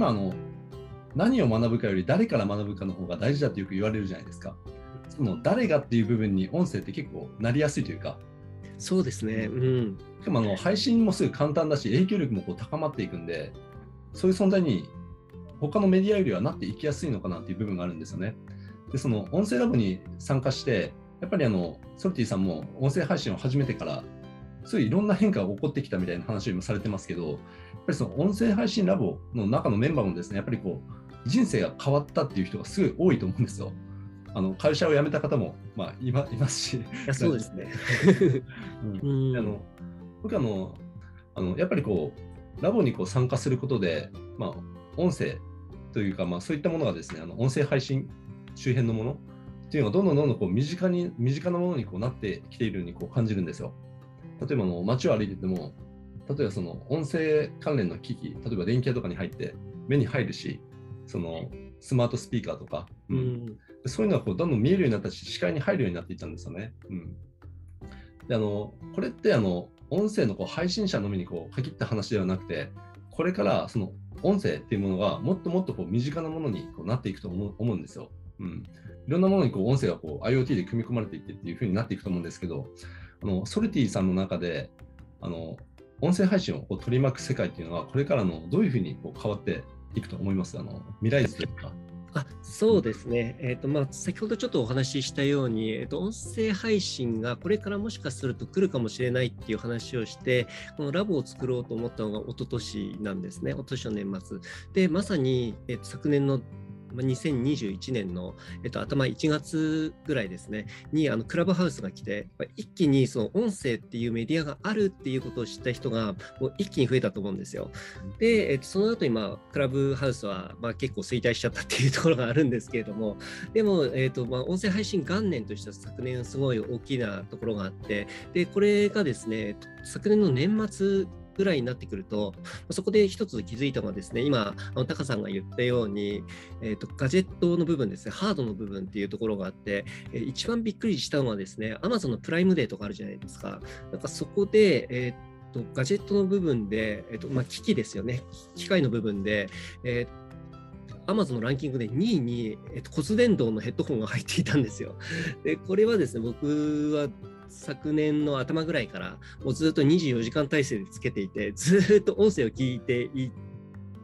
今あの何を学ぶかより誰から学ぶかの方が大事だとよく言われるじゃないですか。その誰がっていう部分に音声って結構なりやすいというか。そうですね。うん。しかもあの配信もすぐ簡単だし影響力もこう高まっていくんで、そういう存在に他のメディアよりはなっていきやすいのかなっていう部分があるんですよね。で、その音声ラボに参加して、やっぱりあのソルティさんも音声配信を始めてから、そういういろんな変化が起こってきたみたいな話を今されてますけど、やっぱりその音声配信ラボの中のメンバーもですね、やっぱりこう、人生が変わったっていう人がすごい多いと思うんですよ。あの会社を辞めた方も、まあ、いまいますし。そうですね。うん、あの僕あのあのやっぱりこうラボにこう参加することで、まあ、音声というか、まあ、そういったものがですねあの音声配信周辺のものっていうのがどんどんどんどんこう身近に身近なものにこうなってきているようにこう感じるんですよ。例えばの街を歩いてても例えばその音声関連の機器例えば電気屋とかに入って目に入るしそのスマートスピーカーとか、うん、そういうのはこうどんどん見えるようになったし視界に入るようになっていったんですよね。うん、であのこれってあの音声のこう配信者のみにこう限った話ではなくてこれからその音声っていうものがもっともっとこう身近なものにこうなっていくと思うんですよ。うん、いろんなものにこう音声がこう IoT で組み込まれていってっていうふうになっていくと思うんですけど、あのソルティさんの中であの音声配信を取り巻く世界っていうのはこれからのどういうふうにこう変わっていくと思います？あの未来図というか。あそうですね、えーとまあ、先ほどちょっとお話ししたように、えーと、音声配信がこれからもしかすると来るかもしれないっていう話をして、このラボを作ろうと思ったのが一昨年なんですね、一昨年の年末。で、まさに、えーと昨年の2021年の、えっと、頭1月ぐらいですね、にあのクラブハウスが来て、一気にその音声っていうメディアがあるっていうことを知った人がもう一気に増えたと思うんですよ。で、えっと、その後今、クラブハウスはまあ結構衰退しちゃったっていうところがあるんですけれども、でも、えっとまあ、音声配信元年としては昨年すごい大きなところがあって、で、これがですね、昨年の年末ぐらいになってくると、そこで一つ気づいたのはですね、今、あのタカさんが言ったように、えーと、ガジェットの部分ですね、ハードの部分っていうところがあって、えー、一番びっくりしたのはですね、Amazon のプライムデーとかあるじゃないですか。なんかそこで、えーとガジェットの部分で、えっとまあ、機器ですよね、機械の部分で、えー、Amazon のランキングで2位に、えっと、骨伝導のヘッドホンが入っていたんですよ。でこれはですね、僕は昨年の頭ぐらいからもうずっと24時間体制でつけていてずっと音声を聞いてい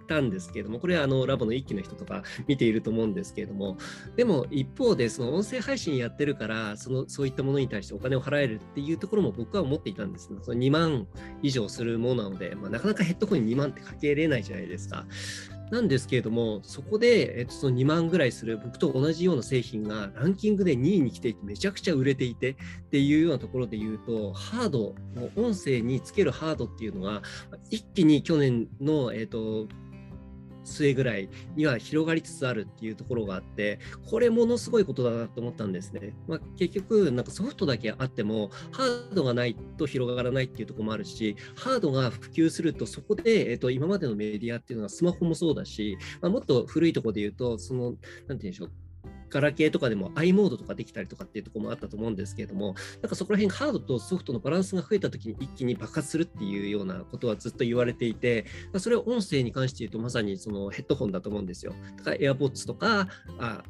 たんですけれどもこれはあのラボの一期の人とか見ていると思うんですけれどもでも一方でその音声配信やってるからそのそういったものに対してお金を払えるっていうところも僕は思っていたんですねその2万以上するものなので、まあ、なかなかヘッドホンに2万ってかけれないじゃないですか。なんですけれども、そこで、えっと、その2万ぐらいする僕と同じような製品がランキングで2位に来ていて、めちゃくちゃ売れていてっていうようなところで言うと、ハード、音声につけるハードっていうのは、一気に去年の、えっと、末ぐらいには広がりつつあるっていうところがあってこれものすごいことだなと思ったんですね、まあ、結局なんかソフトだけあってもハードがないと広がらないっていうところもあるしハードが普及するとそこで、えっ、と今までのメディアっていうのはスマホもそうだし、まあ、もっと古いところで言うとその何て言うんでしょうガラケーとかでも i モードとかできたりとかっていうとこもあったと思うんですけれども、なんかそこら辺ハードとソフトのバランスが増えた時に一気に爆発するっていうようなことはずっと言われていて、それを音声に関して言うとまさにそのヘッドホンだと思うんですよ。だから AirPods とか、あ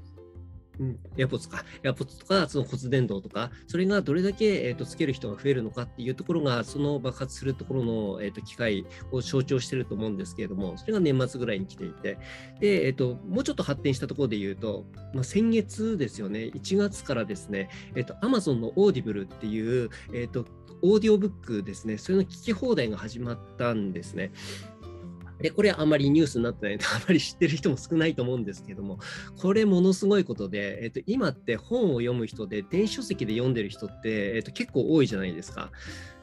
うん、エアポッツか、エアポッツとか、その骨伝導とか、それがどれだけ、えーと、つける人が増えるのかっていうところが、その爆発するところの、えーと、機会を象徴してると思うんですけれども、それが年末ぐらいに来ていて、で、えーと、もうちょっと発展したところで言うと、まあ、先月ですよね、1月からですね、えー、と Amazon のオーディブルっていう、えー、とオーディオブックですね、それの聞き放題が始まったんですね。で、これあんまりニュースになってないと、あまり知ってる人も少ないと思うんですけども、これものすごいことで、えっと、今って本を読む人で、電子書籍で読んでる人って、えっと、結構多いじゃないですか。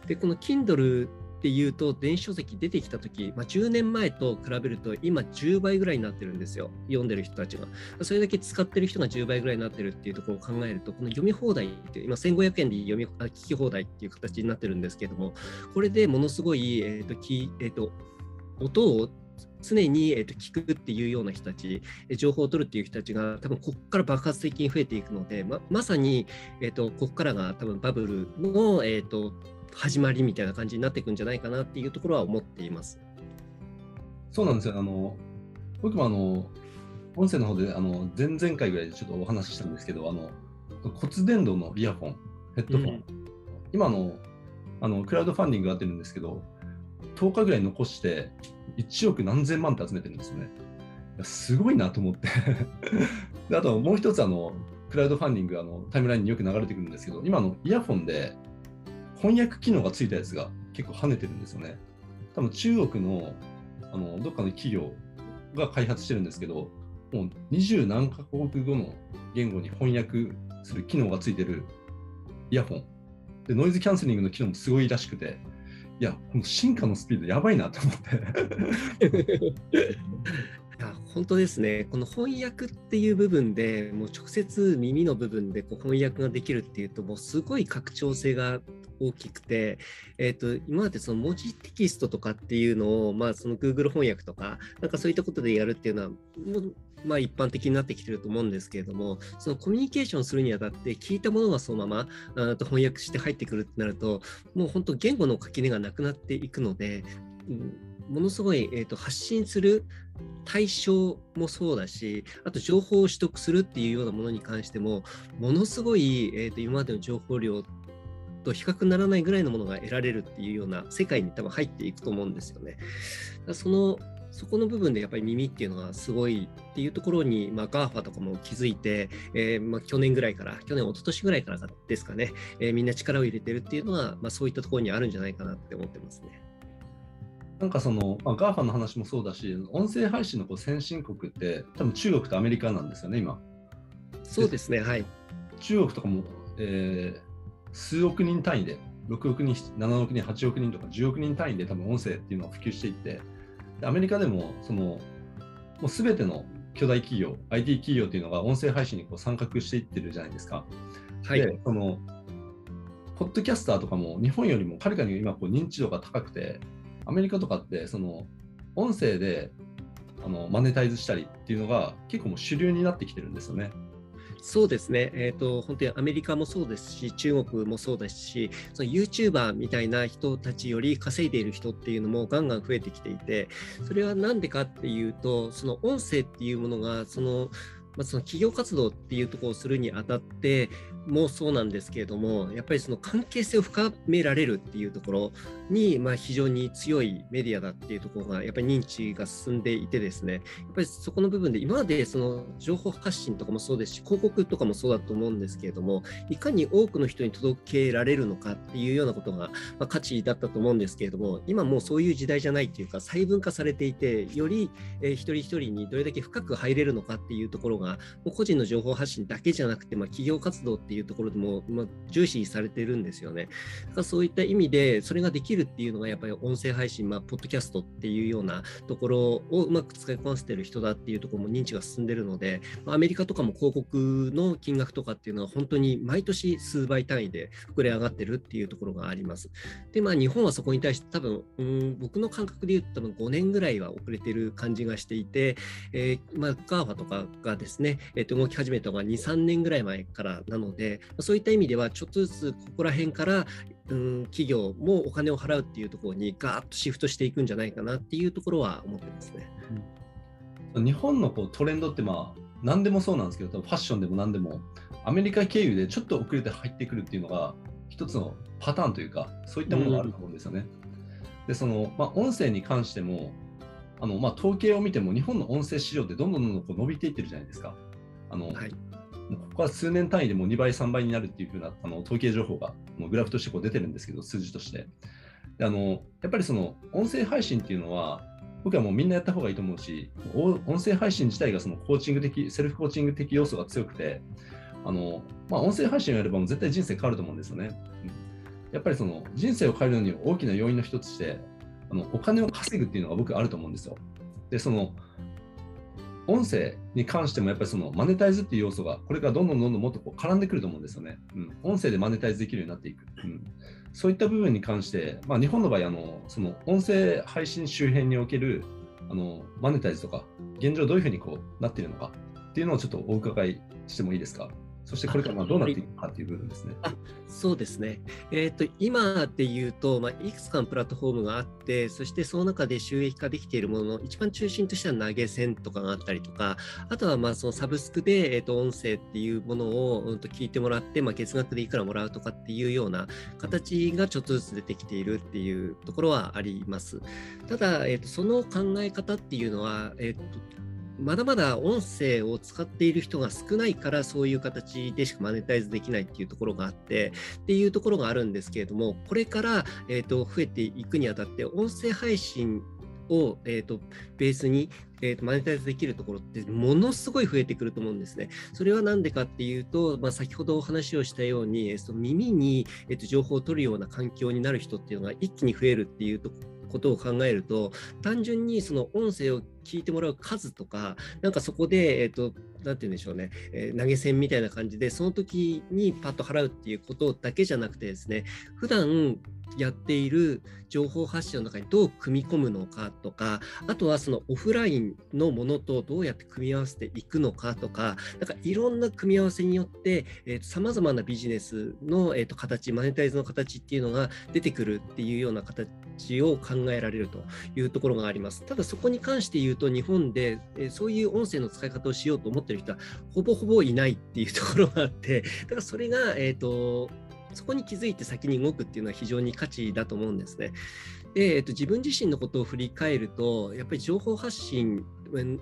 で、この Kindle っていうと、電子書籍出てきたとき、まあ、10年前と比べると、今10倍ぐらいになってるんですよ。読んでる人たちが。それだけ使ってる人が10倍ぐらいになってるっていうところを考えると、この読み放題って、今1500円で読み聞き放題っていう形になってるんですけども、これでものすごい、えっ、ー、と、きえ、ー、と、音を常に、えー、と聞くっていうような人たち、情報を取るっていう人たちが多分ここから爆発的に増えていくので、ままさに、えーと、ここからが多分バブルの、えーと、始まりみたいな感じになっていくんじゃないかなっていうところは思っています。そうなんですよ。あの僕もあの、音声の方であの前々回ぐらいでちょっとお話ししたんですけど、あの骨伝導のイヤホン、ヘッドフォン、うん、今のあのクラウドファンディングがやってるんですけど、10日ぐらい残して1億何千万って集めてるんですよね。すごいなと思って であともう一つあの、クラウドファンディングあのタイムラインによく流れてくるんですけど、今のイヤホンで翻訳機能がついたやつが結構跳ねてるんですよね。多分中国のあのどっかの企業が開発してるんですけど、もう二十何カ国語の言語に翻訳する機能がついてるイヤホン。で、ノイズキャンセリングの機能もすごいらしくて、いや、この進化のスピードやばいなと思って。や本当ですね、この翻訳っていう部分でもう直接耳の部分でこう翻訳ができるっていうともうすごい拡張性が大きくて、えーと、今までその文字テキストとかっていうのを、まあ、その Google 翻訳とかなんかそういったことでやるっていうのはもうまあ、一般的になってきてると思うんですけれどもそのコミュニケーションするにあたって聞いたものがそのままあと翻訳して入ってくるってなるともう本当言語の垣根がなくなっていくので、うんものすごい、えーと、発信する対象もそうだし、あと情報を取得するっていうようなものに関しても、ものすごい、えーと、今までの情報量と比較にならないぐらいのものが得られるっていうような世界に多分入っていくと思うんですよね。そのそこの部分でやっぱり耳っていうのはすごいっていうところに、まあ、GAFA とかも気づいて、えー、まあ、去年ぐらいから、去年、一昨年ぐらいからですかね、えー、みんな力を入れてるっていうのは、まあ、そういったところにあるんじゃないかなって思ってますね。なんかその、まあ、GAFA の話もそうだし、音声配信のこう先進国って、多分中国とアメリカなんですよね、今。そうですね、はい。中国とかも、えー、数億人単位で、6億人、7億人、8億人とか10億人単位で多分音声っていうのが普及していって、アメリカでも、その、もうすべての巨大企業、IT 企業っていうのが音声配信にこう参画していってるじゃないですか。はい。で、その、ポッドキャスターとかも日本よりもはるかに今こう認知度が高くて、アメリカとかってその音声であのマネタイズしたりっていうのが結構もう主流になってきてるんですよね。そうですね、えーと、本当にアメリカもそうですし、中国もそうですし、その YouTuber みたいな人たちより稼いでいる人っていうのもガンガン増えてきていて、それは何でかっていうと、その音声っていうものが、そのまあ、その企業活動っていうところをするにあたってもそうなんですけれどもやっぱりその関係性を深められるっていうところに、まあ、非常に強いメディアだっていうところがやっぱり認知が進んでいてですねやっぱりそこの部分で今までその情報発信とかもそうですし広告とかもそうだと思うんですけれどもいかに多くの人に届けられるのかっていうようなことが、まあ、価値だったと思うんですけれども今もうそういう時代じゃないっていうか細分化されていてより、えー、一人一人にどれだけ深く入れるのかっていうところがもう個人の情報発信だけじゃなくて、まあ、企業活動っていうところでも、まあ、重視されてるんですよね。だからそういった意味でそれができるっていうのがやっぱり音声配信、まあ、ポッドキャストっていうようなところをうまく使いこなせてる人だっていうところも認知が進んでるので、まあ、アメリカとかも広告の金額とかっていうのは本当に毎年数倍単位で膨れ上がってるっていうところがあります。で、まあ、日本はそこに対して多分、うん、僕の感覚で言うと多分5年ぐらいは遅れてる感じがしていて、えー、まあ、ガーファとかがですね、ですねえー、と動き始めたのが2、3年ぐらい前からなので、そういった意味ではちょっとずつここら辺からうん、企業もお金を払うっていうところにガーッとシフトしていくんじゃないかなっていうところは思ってますね。うん、日本のこうトレンドってまあ何でもそうなんですけどファッションでも何でもアメリカ経由でちょっと遅れて入ってくるっていうのが一つのパターンというかそういったものがあると思うんですよね。うん、でその、まあ、音声に関してもあの、まあ、統計を見ても日本の音声市場ってどんどんどんどんこう伸びていってるじゃないですか。あの、はい、ここは数年単位でも2倍、3倍になるっていうふうなあの統計情報がもうグラフとしてこう出てるんですけど、数字として。であのやっぱりその音声配信っていうのは、僕はもうみんなやった方がいいと思うし、音声配信自体がそのコーチング的、セルフコーチング的要素が強くて、あのまあ、音声配信をやればもう絶対人生変わると思うんですよね。やっぱりその人生を変えるのに大きな要因の一つとして、あのお金を稼ぐっていうのが僕あると思うんですよ。で、その音声に関してもやっぱりそのマネタイズっていう要素がこれからどんどんどんどんもっとこう絡んでくると思うんですよね。うん、音声でマネタイズできるようになっていく。うん、そういった部分に関して、まあ、日本の場合あの、その音声配信周辺におけるあのマネタイズとか、現状どういうふうにこうなっているのかっていうのをちょっとお伺いしてもいいですか？そしてこれからどうなっていくかという部分ですね。そうですね。えーと、今で言うと、まあ、いくつかのプラットフォームがあって、そしてその中で収益化できているものの一番中心としては投げ銭とかがあったりとか、あとはまあそのサブスクで、えーと、音声っていうものを、うん、と聞いてもらって、まあ、月額でいくらもらうとかっていうような形がちょっとずつ出てきているっていうところはあります。ただ、えーと、その考え方っていうのは、えーとまだまだ音声を使っている人が少ないからそういう形でしかマネタイズできないっていうところがあってっていうところがあるんですけれどもこれから、えーと、増えていくにあたって音声配信を、えーと、ベースに、えーと、マネタイズできるところってものすごい増えてくると思うんですね。それは何でかっていうと、まあ、先ほどお話をしたように、その耳に、えー、と情報を取るような環境になる人っていうのが一気に増えるっていうところことを考えると単純にその音声を聞いてもらう数とかなんかそこで、えーと、何て言うんでしょうね、えー、投げ銭みたいな感じでその時にパッと払うっていうことだけじゃなくてですね普段やっている情報発信の中にどう組み込むのかとかあとはそのオフラインのものとどうやって組み合わせていくのかとかなんかいろんな組み合わせによってさまざまなビジネスの、えーと、形マネタイズの形っていうのが出てくるっていうような形を考えられるというところがあります。ただそこに関して言うと日本で、えー、そういう音声の使い方をしようと思ってる人はほぼほぼいないっていうところがあってだからそれが、えーとそこに気づいて先に動くっていうのは非常に価値だと思うんですね。で、えっと、自分自身のことを振り返ると、やっぱり情報発信、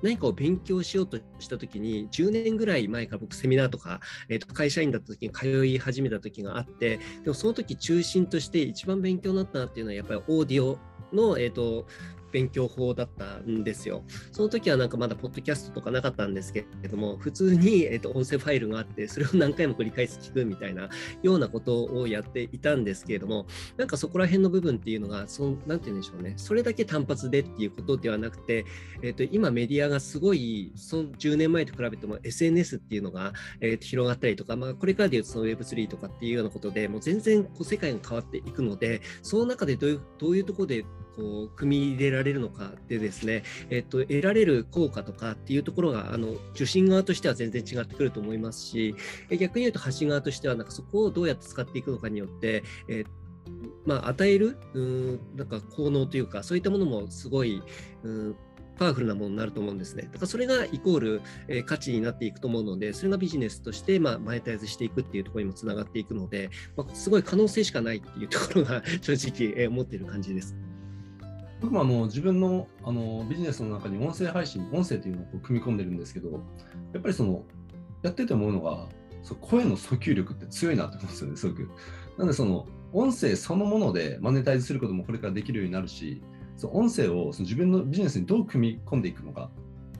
何かを勉強しようとしたときに、10年ぐらい前から僕、セミナーとか、えっと、会社員だったときに通い始めた時があって、でもその時中心として一番勉強になったなっていうのは、やっぱりオーディオの、えっと、勉強法だったんですよ。その時はなんかまだポッドキャストとかなかったんですけれども、普通に、えー、と音声ファイルがあって、それを何回も繰り返し聞くみたいなようなことをやっていたんですけれども、なんかそこら辺の部分っていうのが、そのなんて言うんでしょうね、それだけ単発でっていうことではなくて、えー、と今メディアがすごい、その10年前と比べても SNS っていうのが、えー、と広がったりとか、まあ、これからでいうとその Web3 とかっていうようなことでもう全然こう世界が変わっていくので、その中でどういうどういうところでこう組み入れられるのかでですね、えっと、得られる効果とかっていうところがあの受信側としては全然違ってくると思いますし逆に言うと発信側としてはなんかそこをどうやって使っていくのかによって、えまあ、与えるうんなんか効能というかそういったものもすごいうんパワフルなものになると思うんですね。だからそれがイコール、えー、価値になっていくと思うので、それがビジネスとして、まあ、マネタイズしていくっていうところにもつながっていくので、まあ、すごい可能性しかないっていうところが正直、えー、思っている感じです。僕もあの自分のあのビジネスの中に音声配信、音声というのを組み込んでるんですけど、やっぱりそのやってて思うのが、そ声の訴求力って強いなと思うんですよね、すごく。なので、その音声そのものでマネタイズすることもこれからできるようになるし、その音声をその自分のビジネスにどう組み込んでいくのか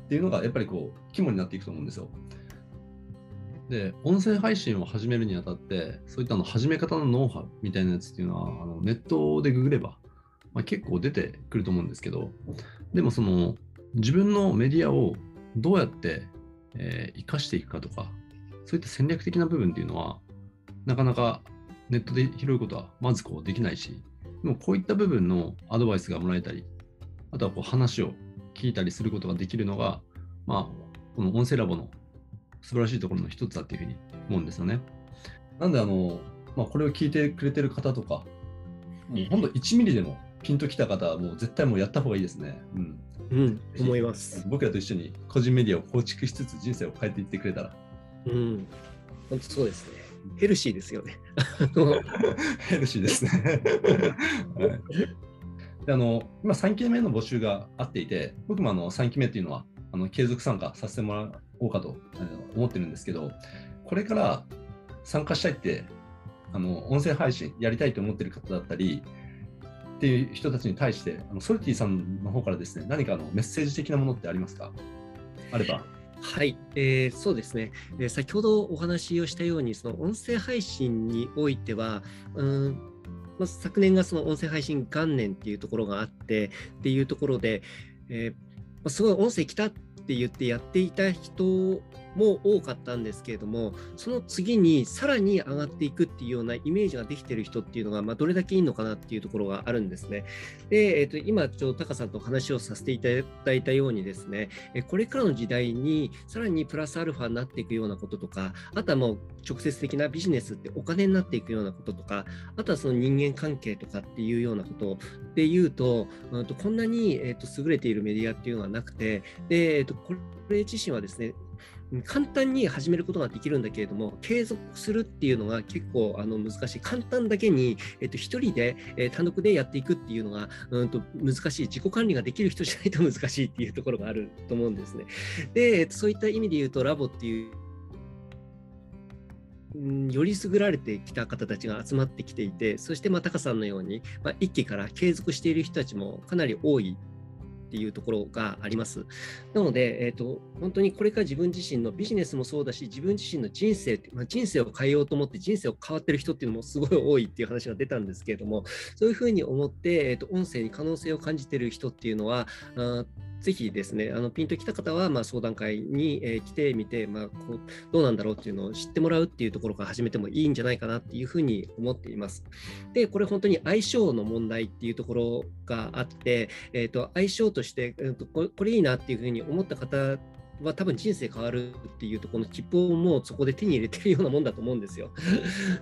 っていうのがやっぱりこう肝になっていくと思うんですよ。で、音声配信を始めるにあたって、そういったの始め方のノウハウみたいなやつっていうのは、あのネットでググればまあ、結構出てくると思うんですけど、でもその自分のメディアをどうやって、えー、生かしていくかとか、そういった戦略的な部分っていうのは、なかなかネットで拾うことはまずこうできないし、でもこういった部分のアドバイスがもらえたり、あとはこう話を聞いたりすることができるのが、まあ、この音声ラボの素晴らしいところの一つだっていうふうに思うんですよね。なんであの、まあ、これを聞いてくれてる方とか、もうほんと1ミリでもピンときた方はもう絶対もうやった方がいいですね。うん。うん、思います。僕らと一緒に個人メディアを構築しつつ人生を変えていってくれたら。うん。本当そうですね。ヘルシーですよね。ヘルシーですね。はい、であの今3期目の募集があっていて、僕もあの3期目っていうのはあの継続参加させてもらおうかと思ってるんですけど、これから参加したいって、あの音声配信やりたいと思ってる方だったり、っていう人たちに対して、あのソルティさんの方からですね、何かのメッセージ的なものってありますか？あれば。はい、えー、そうですね、えー、先ほどお話をしたように、その音声配信においては、うんまあ、昨年がその音声配信元年っていうところがあってっていうところで、えーま、すごい音声来たって言ってやっていた人も多かったんですけれども、その次にさらに上がっていくっていうようなイメージができてる人っていうのが、まあ、どれだけいいのかなっていうところがあるんですね。で、えー、と今、ちょうどタカさんと話をさせていただいたようにですね、これからの時代にさらにプラスアルファになっていくようなこととか、あとはもう直接的なビジネスってお金になっていくようなこととか、あとはその人間関係とかっていうようなことで言うと、うん、とこんなに、えー、と優れているメディアっていうのはなくて、でえー、とこれ自身はですね、簡単に始めることができるんだけれども、継続するっていうのが結構あの難しい。簡単だけに、えっと、一人で、え、単独でやっていくっていうのが、うんと難しい。自己管理ができる人じゃないと難しいっていうところがあると思うんですね。で、そういった意味で言うと、ラボっていうより優られてきた方たちが集まってきていて、そしてまあタカさんのように、まあ、一期から継続している人たちもかなり多いっていうところがあります。なので、えーと、本当にこれから自分自身のビジネスもそうだし、自分自身の人生、まあ、人生を変えようと思って人生を変わってる人っていうのもすごい多いっていう話が出たんですけれども、そういうふうに思って、えーと、音声に可能性を感じてる人っていうのは、ぜひですね、あのピンときた方は、まあ、相談会に、えー、来てみて、まあ、こうどうなんだろうっていうのを知ってもらうっていうところから始めてもいいんじゃないかなっていうふうに思っています。で、これ本当に相性の問題っていうところがあって、えーと、相性として、えーとこれいいなっていうふうに思った方は多分人生変わるっていうところの切符をもうそこで手に入れてるようなもんだと思うんですよ。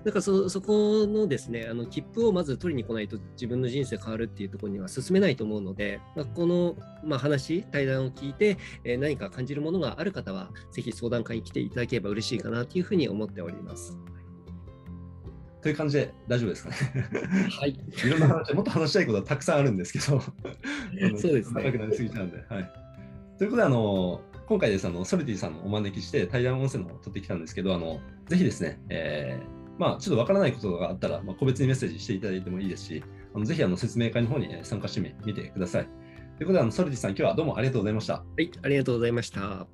だからそそこのですねあの切符をまず取りに来ないと自分の人生変わるっていうところには進めないと思うので、まあ、この、まあ、話対談を聞いて、えー、何か感じるものがある方はぜひ相談会に来ていただければ嬉しいかなというふうに思っております。という感じで大丈夫ですかね。はい。いろんな話、もっと話したいことはたくさんあるんですけど、そうですね。長くなりすぎちゃうんで。はい。ということで、あの、今回ですあのソルティさんのお招きして対談音声のを取ってきたんですけど、あのぜひですね、えー、まあ、ちょっとわからないことがあったら、まあ、個別にメッセージしていただいてもいいですし、あのぜひあの説明会の方に参加してみてください。ということで、あのソルティさん、今日はどうもありがとうございました。はい、ありがとうございました。